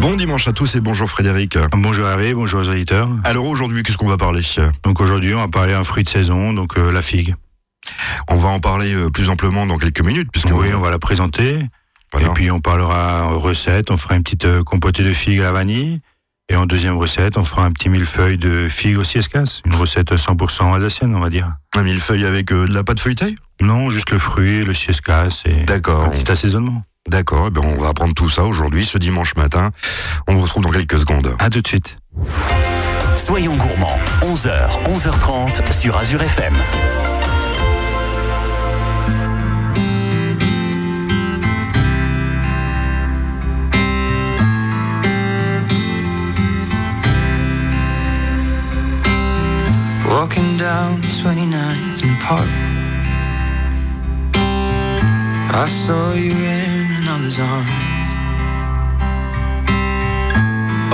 Bon dimanche à tous et bonjour Frédéric. Bonjour Hervé, bonjour aux auditeurs. Alors aujourd'hui, qu'est-ce qu'on va parler? Donc aujourd'hui, on va parler d'un fruit de saison, donc euh, la figue. On va en parler euh, plus amplement dans quelques minutes. Puisque oui, on va la présenter. Et puis on parlera recette, on fera une petite euh, compotée de figues à la vanille. Et en deuxième recette, on fera un petit millefeuille de figues aussi escasse. Une recette 100% alsacienne, on va dire. Un millefeuille avec de la pâte feuilletée? Non, juste le fruit, le siescasse et D'accord. un petit assaisonnement. D'accord, eh ben on va apprendre tout ça aujourd'hui, ce dimanche matin. On vous retrouve dans quelques secondes. À tout de suite. Soyons gourmands, 11h, 11h30 sur Azure FM. Walking down 29th and Park I saw you in arms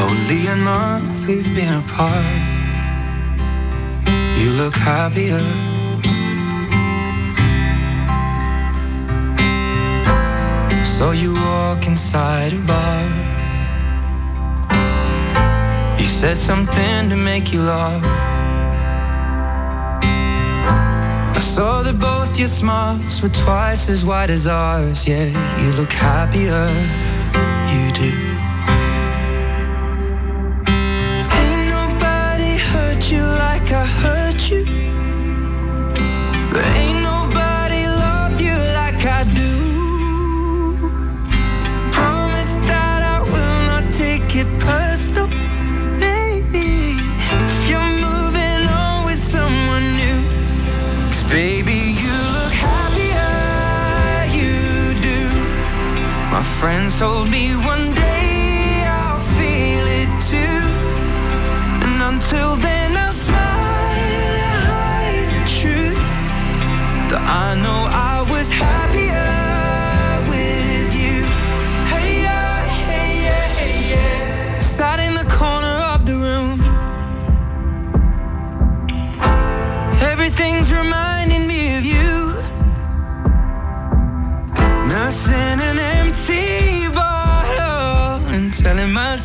Only a month we've been apart. You look happier. Saw you walk inside a bar. You said something to make you laugh. I saw that both your smiles were twice as wide as ours. Yeah, you look happier, told me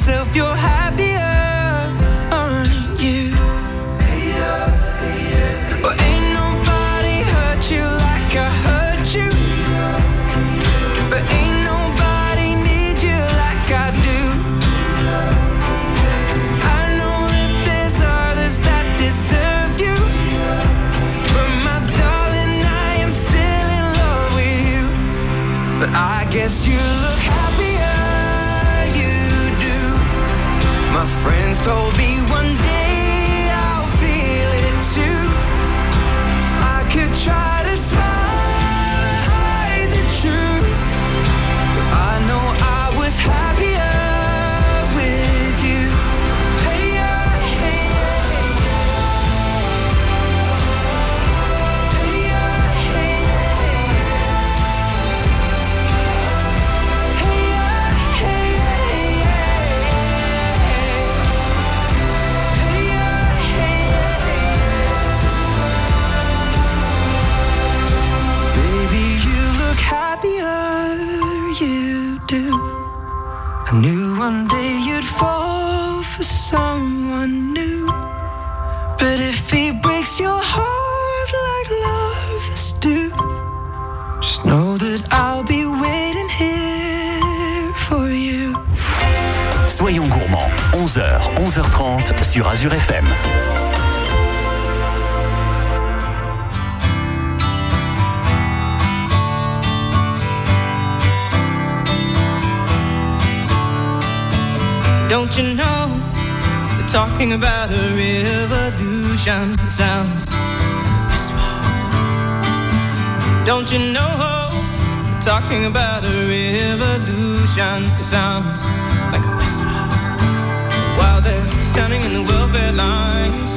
yourself, you're told me one day 11h30 sur Azure FM. Don't you know they're talking about a revolution? Sounds. Don't you know they're talking about a revolution? Sounds standing in the welfare lines,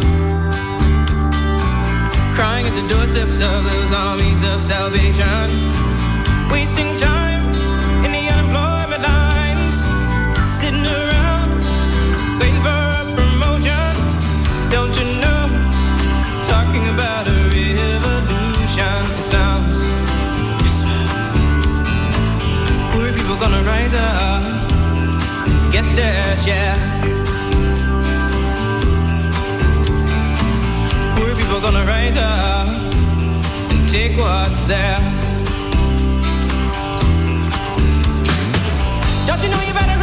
crying at the doorsteps of those armies of salvation, wasting time in the unemployment lines, sitting around waiting for a promotion. Don't you know? Talking about a revolution. Sounds. Poor people gonna rise up, get dash, yeah. Gonna rise up and take what's theirs. Don't you know you better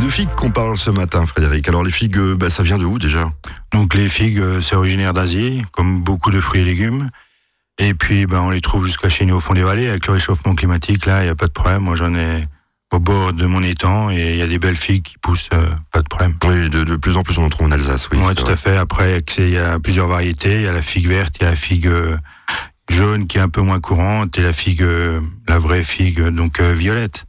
C'est de figues qu'on parle ce matin, Frédéric. Alors les figues, euh, bah, ça vient de où déjà? Donc les figues, euh, c'est originaire d'Asie, comme beaucoup de fruits et légumes. Et puis, ben, on les trouve jusqu'à chez nous au fond des vallées. Avec le réchauffement climatique, là, il n'y a pas de problème. Moi, j'en ai au bord de mon étang et il y a des belles figues qui poussent, euh, pas de problème. Oui, de, de plus en plus on en trouve en Alsace, oui. C'est tout vrai. à fait. Après, il y a plusieurs variétés. Il y a la figue verte, il y a la figue euh, jaune qui est un peu moins courante et la figue, euh, la vraie figue, donc violette.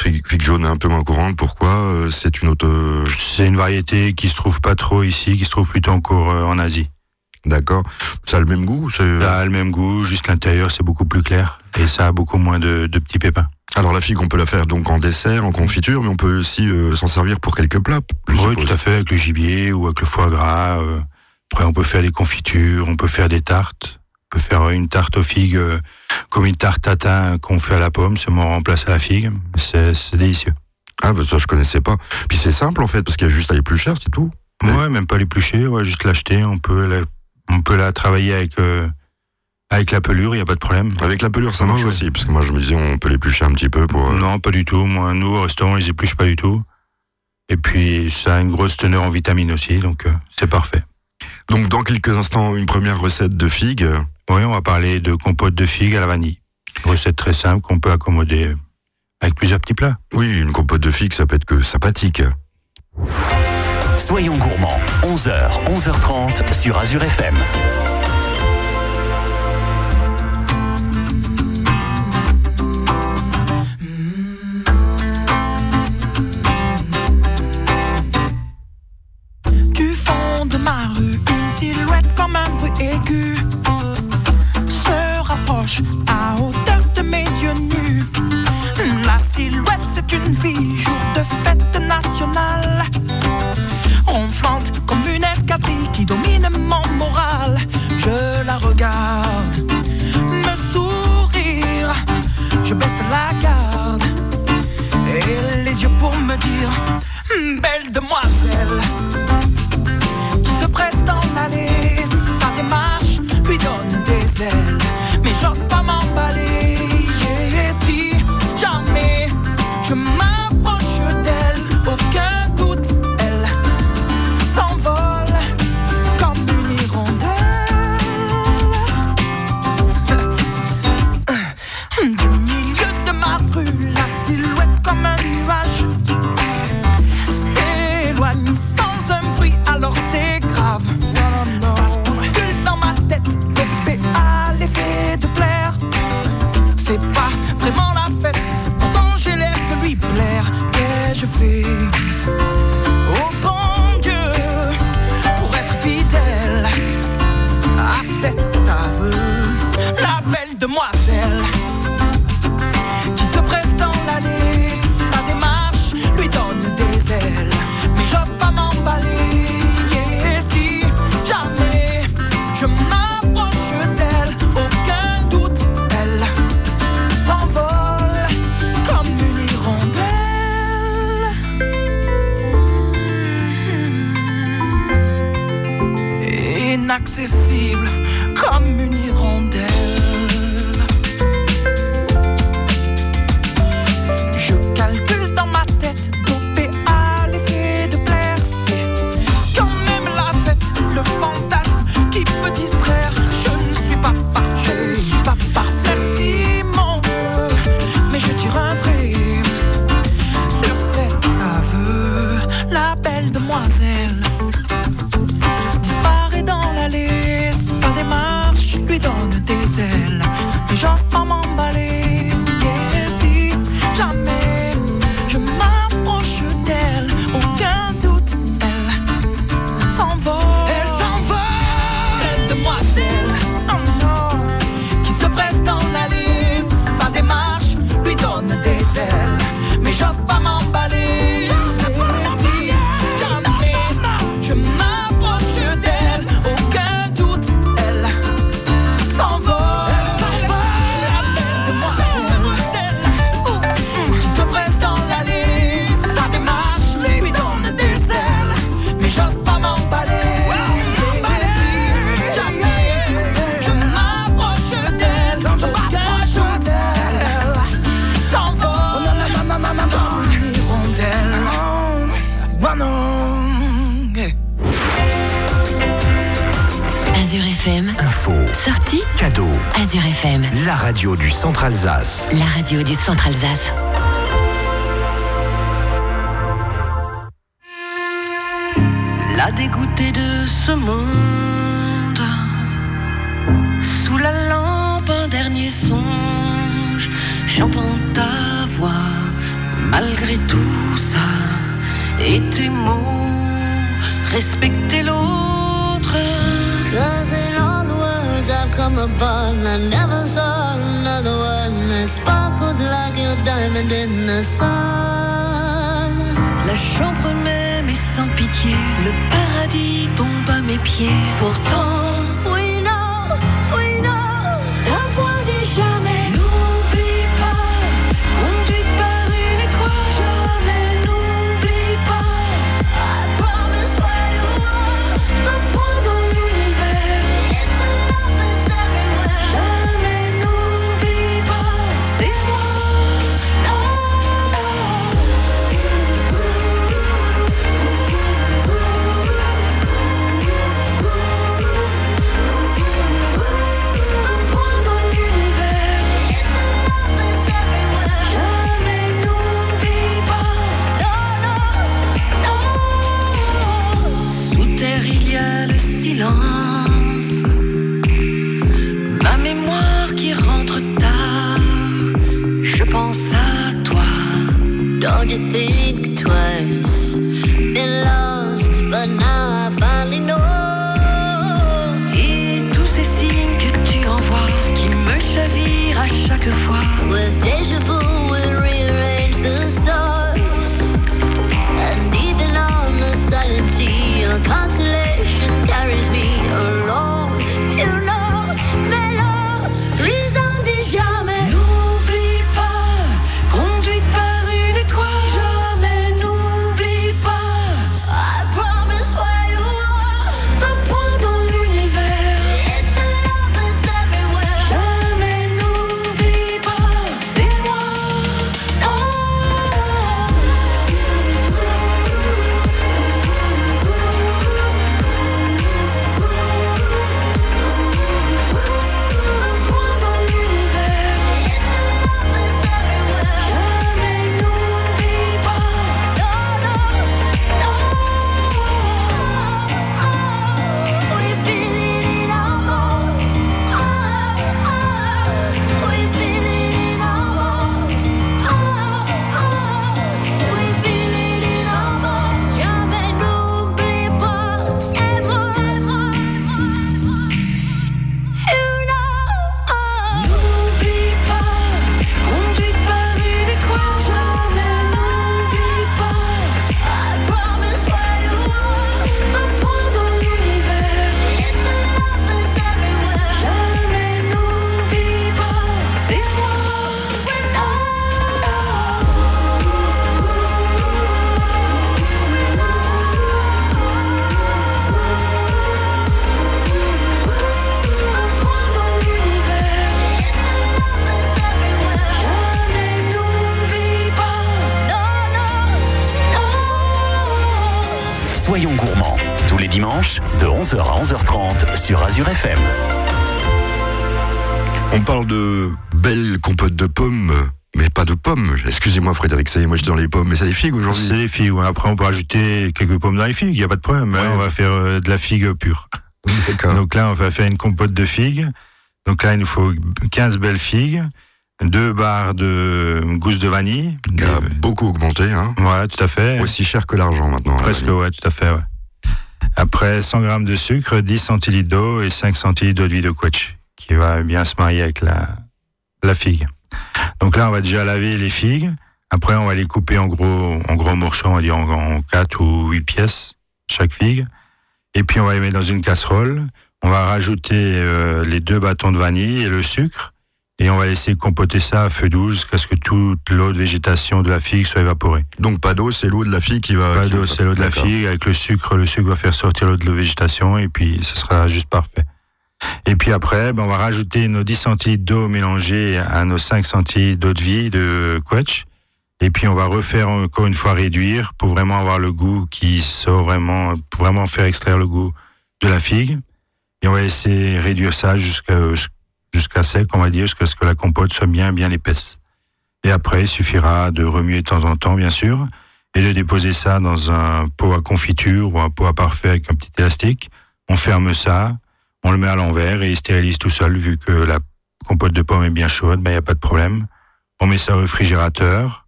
Figue, jaune est un peu moins courante. Pourquoi Euh, C'est une autre. euh, C'est une variété qui se trouve pas trop ici, qui se trouve plutôt encore euh, en Asie. D'accord. Ça a le même goût c'est- Ça a le même goût, juste l'intérieur c'est beaucoup plus clair et ça a beaucoup moins de, de petits pépins. Alors la figue, on peut la faire donc en dessert, en confiture, mais on peut aussi euh, s'en servir pour quelques plats. Oui, suppose. tout à fait, avec le gibier ou avec le foie gras. euh. Après, on peut faire des confitures, on peut faire des tartes. On peut faire une tarte aux figues euh, comme une tarte tatin qu'on fait à la pomme, c'est on remplace à la figue. C'est délicieux. Ah bah ça je connaissais pas. Puis c'est simple en fait parce qu'il y a juste à les plus cher, c'est tout. Ouais, même pas l'éplucher, ouais, juste l'acheter. On peut la, on peut la travailler avec euh, avec la pelure, il y a pas de problème. Avec la pelure ça marche ouais. aussi parce que moi je me disais on peut l'éplucher un petit peu pour. euh, Non, pas du tout. Moi, nous au restaurant, on les épluche pas du tout. Et puis, ça a une grosse teneur en vitamines aussi, donc euh, c'est parfait. Donc dans quelques instants une première recette de figues. Oui, on va parler de compote de figues à la vanille. Recette très simple qu'on peut accommoder avec plusieurs petits plats. Oui, une compote de figues ça peut être que sympathique. Soyons gourmands, 11h, 11h30 sur Azure FM. Du fond de ma rue, une silhouette comme un bruit aigu Flash radio du Centre Alsace. La radio du Centre Alsace. La dégoûtée de ce monde, sous la lampe un dernier songe, j'entends ta voix malgré tout ça et tes mots, respecter l'autre come upon. I never saw another one that sparkled like your diamond in the sun. La chambre même est sans pitié, le paradis tombe à mes pieds. Pourtant. quelquefois. 11h à 11h30 sur Azure FM. On parle de belles compotes de pommes, mais pas de pommes. Excusez-moi Frédéric, ça y est, moi j'étais dans les pommes, mais c'est des figues C'est aujourd'hui. des figues. ouais. Après, on peut rajouter quelques pommes dans les figues, il n'y a pas de problème. Ouais. On va faire euh, de la figue pure. Donc là, on va faire une compote de figues. Donc là, il nous faut 15 belles figues, deux barres de gousse de vanille. Qui a Des- beaucoup augmenté, hein. Voilà, tout à fait. Aussi cher que l'argent maintenant. hein, Presque, la ouais, tout à fait, ouais. Après, 100 grammes de sucre, 10 centilitres d'eau et 5 centilitres d'eau de quetch, qui va bien se marier avec la, la figue. Donc là, on va déjà laver les figues. Après, on va les couper en gros, en gros morceaux, on va dire en, en 4 ou 8 pièces, chaque figue. Et puis, on va les mettre dans une casserole. On va rajouter euh, les deux bâtons de vanille et le sucre. Et on va laisser compoter ça à feu doux jusqu'à ce que toute l'eau de végétation de la figue soit évaporée. Donc pas d'eau, c'est l'eau de la figue qui va. Pas d'eau, c'est l'eau de la figue avec le sucre. Le sucre va faire sortir l'eau de la végétation et puis ce sera juste parfait. Et puis après, ben, on va rajouter nos 10 centilitres d'eau mélangée à nos 5 centilitres d'eau de vie de quetch. Et puis on va refaire encore une fois réduire pour vraiment avoir le goût qui sort vraiment, pour vraiment faire extraire le goût de la figue. Et on va laisser réduire ça jusqu'à jusqu'à sec, on va dire, jusqu'à ce que la compote soit bien bien épaisse. Et après, il suffira de remuer de temps en temps, bien sûr, et de déposer ça dans un pot à confiture ou un pot à parfait avec un petit élastique. On ferme ça, on le met à l'envers et il stérilise tout seul vu que la compote de pomme est bien chaude, ben il n'y a pas de problème. On met ça au réfrigérateur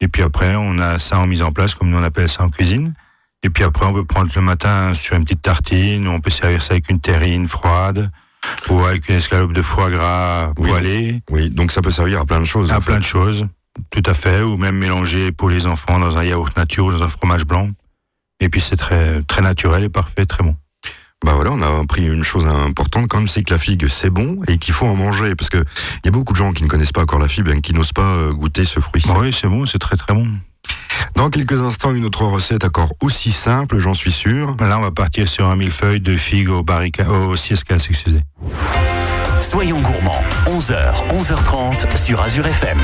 et puis après on a ça en mise en place comme nous on appelle ça en cuisine. Et puis après on peut prendre le matin sur une petite tartine, ou on peut servir ça avec une terrine froide ou avec une escalope de foie gras Oui. poêlée Oui, donc ça peut servir à plein de choses. à en plein de choses, tout à fait, ou même mélanger pour les enfants dans un yaourt nature ou dans un fromage blanc. Et puis c'est très très naturel et parfait, très bon. Bah voilà, on a appris une chose importante quand même, c'est que la figue c'est bon et qu'il faut en manger parce que il y a beaucoup de gens qui ne connaissent pas encore la figue, et qui n'osent pas euh, goûter ce fruit. Oui, c'est bon, c'est très très bon. Dans quelques instants, une autre recette encore aussi simple, j'en suis sûr. Là, on va partir sur un millefeuille de figues au barrica, au siescas, excusez. Soyons gourmands, 11h, 11h30 sur Azure FM.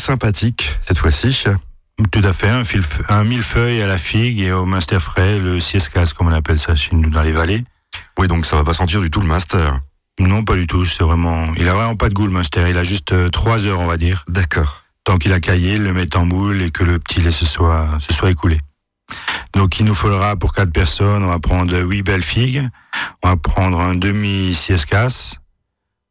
Sympathique cette fois-ci. Tout à fait, un, millefeuille à la figue et au Munster frais, le siescas, comme on appelle ça chez nous dans les vallées. Oui, donc ça va pas sentir du tout le master. Non, pas du tout, c'est vraiment... Il a vraiment pas de goût le Munster, il a juste euh, trois heures, on va dire. D'accord. Tant qu'il a caillé, le mettre en moule et que le petit lait se soit, se soit écoulé. Donc il nous faudra pour quatre personnes, on va prendre huit belles figues, on va prendre un demi siescas,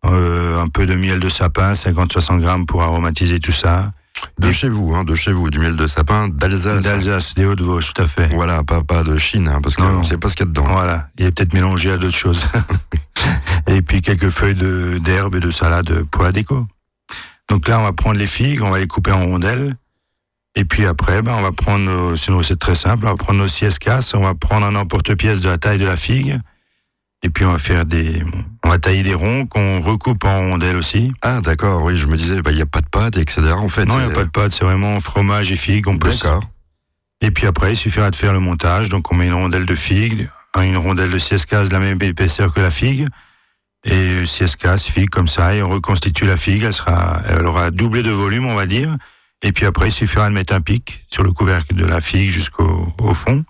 euh, un peu de miel de sapin, 50-60 grammes pour aromatiser tout ça. De chez vous, hein, de chez vous, du miel de sapin, d'Alsace. D'Alsace, des Hauts-de-Vosges, tout à fait. Voilà, pas, pas de Chine, hein, parce qu'on non. sait pas ce qu'il y a dedans. Voilà, il est peut-être mélangé à d'autres choses. et puis quelques feuilles d'herbe et de salade pour la déco. Donc là, on va prendre les figues, on va les couper en rondelles. Et puis après, ben, on va prendre, nos- c'est une recette très simple, on va prendre nos siescas, on va prendre un emporte-pièce de la taille de la figue. Et puis on va faire des, on va tailler des ronds qu'on recoupe en rondelles aussi. Ah, d'accord, oui, je me disais, bah, il n'y a pas de pâte, etc. En fait, Non, il n'y a pas de pâte, c'est vraiment fromage et figue. On peut D'accord. Et puis après, il suffira de faire le montage. Donc on met une rondelle de figue, une rondelle de siescas de la même épaisseur que la figue. Et siescas, figue comme ça, et on reconstitue la figue. Elle sera, elle aura doublé de volume, on va dire. Et puis après, il suffira de mettre un pic sur le couvercle de la figue jusqu'au au fond.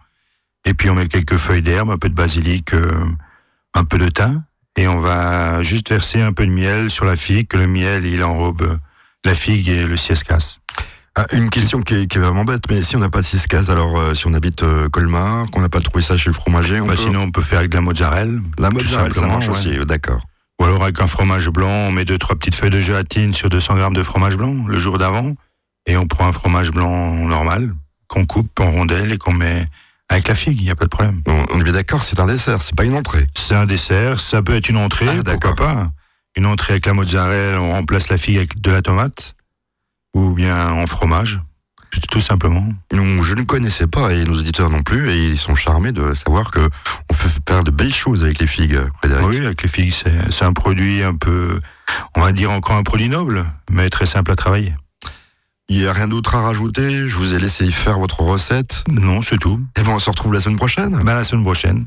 Et puis on met quelques feuilles d'herbe, un peu de basilic, euh, un peu de thym. Et on va juste verser un peu de miel sur la figue, que le miel, il enrobe la figue et le siescas. Ah, une question qui est, qui est vraiment bête, mais si on n'a pas de 6 cases, alors euh, si on habite euh, Colmar, qu'on n'a pas trouvé ça chez le fromager, on Bah, peut... sinon, on peut faire avec de la mozzarella. la mozzarella, ça marche ouais. aussi, d'accord. Ou alors avec un fromage blanc, on met deux, trois petites feuilles de gélatine sur 200 grammes de fromage blanc le jour d'avant. Et on prend un fromage blanc normal, qu'on coupe en rondelles et qu'on met avec la figue, il n'y a pas de problème. On, on est bien d'accord, c'est un dessert, c'est pas une entrée. C'est un dessert, ça peut être une entrée, Ah, pourquoi d'accord. pas. Une entrée avec la mozzarella, on remplace la figue avec de la tomate. Ou bien en fromage, tout- simplement. Non, je ne connaissais pas, et nos auditeurs non plus, et ils sont charmés de savoir que on peut faire de belles choses avec les figues, Frédéric. Oui, avec les figues, c'est un produit un peu, on va dire encore un produit noble, mais très simple à travailler. Il n'y a rien d'autre à rajouter, je vous ai laissé faire votre recette, Non, c'est tout. et ben on se retrouve la semaine prochaine. Ben, la semaine prochaine.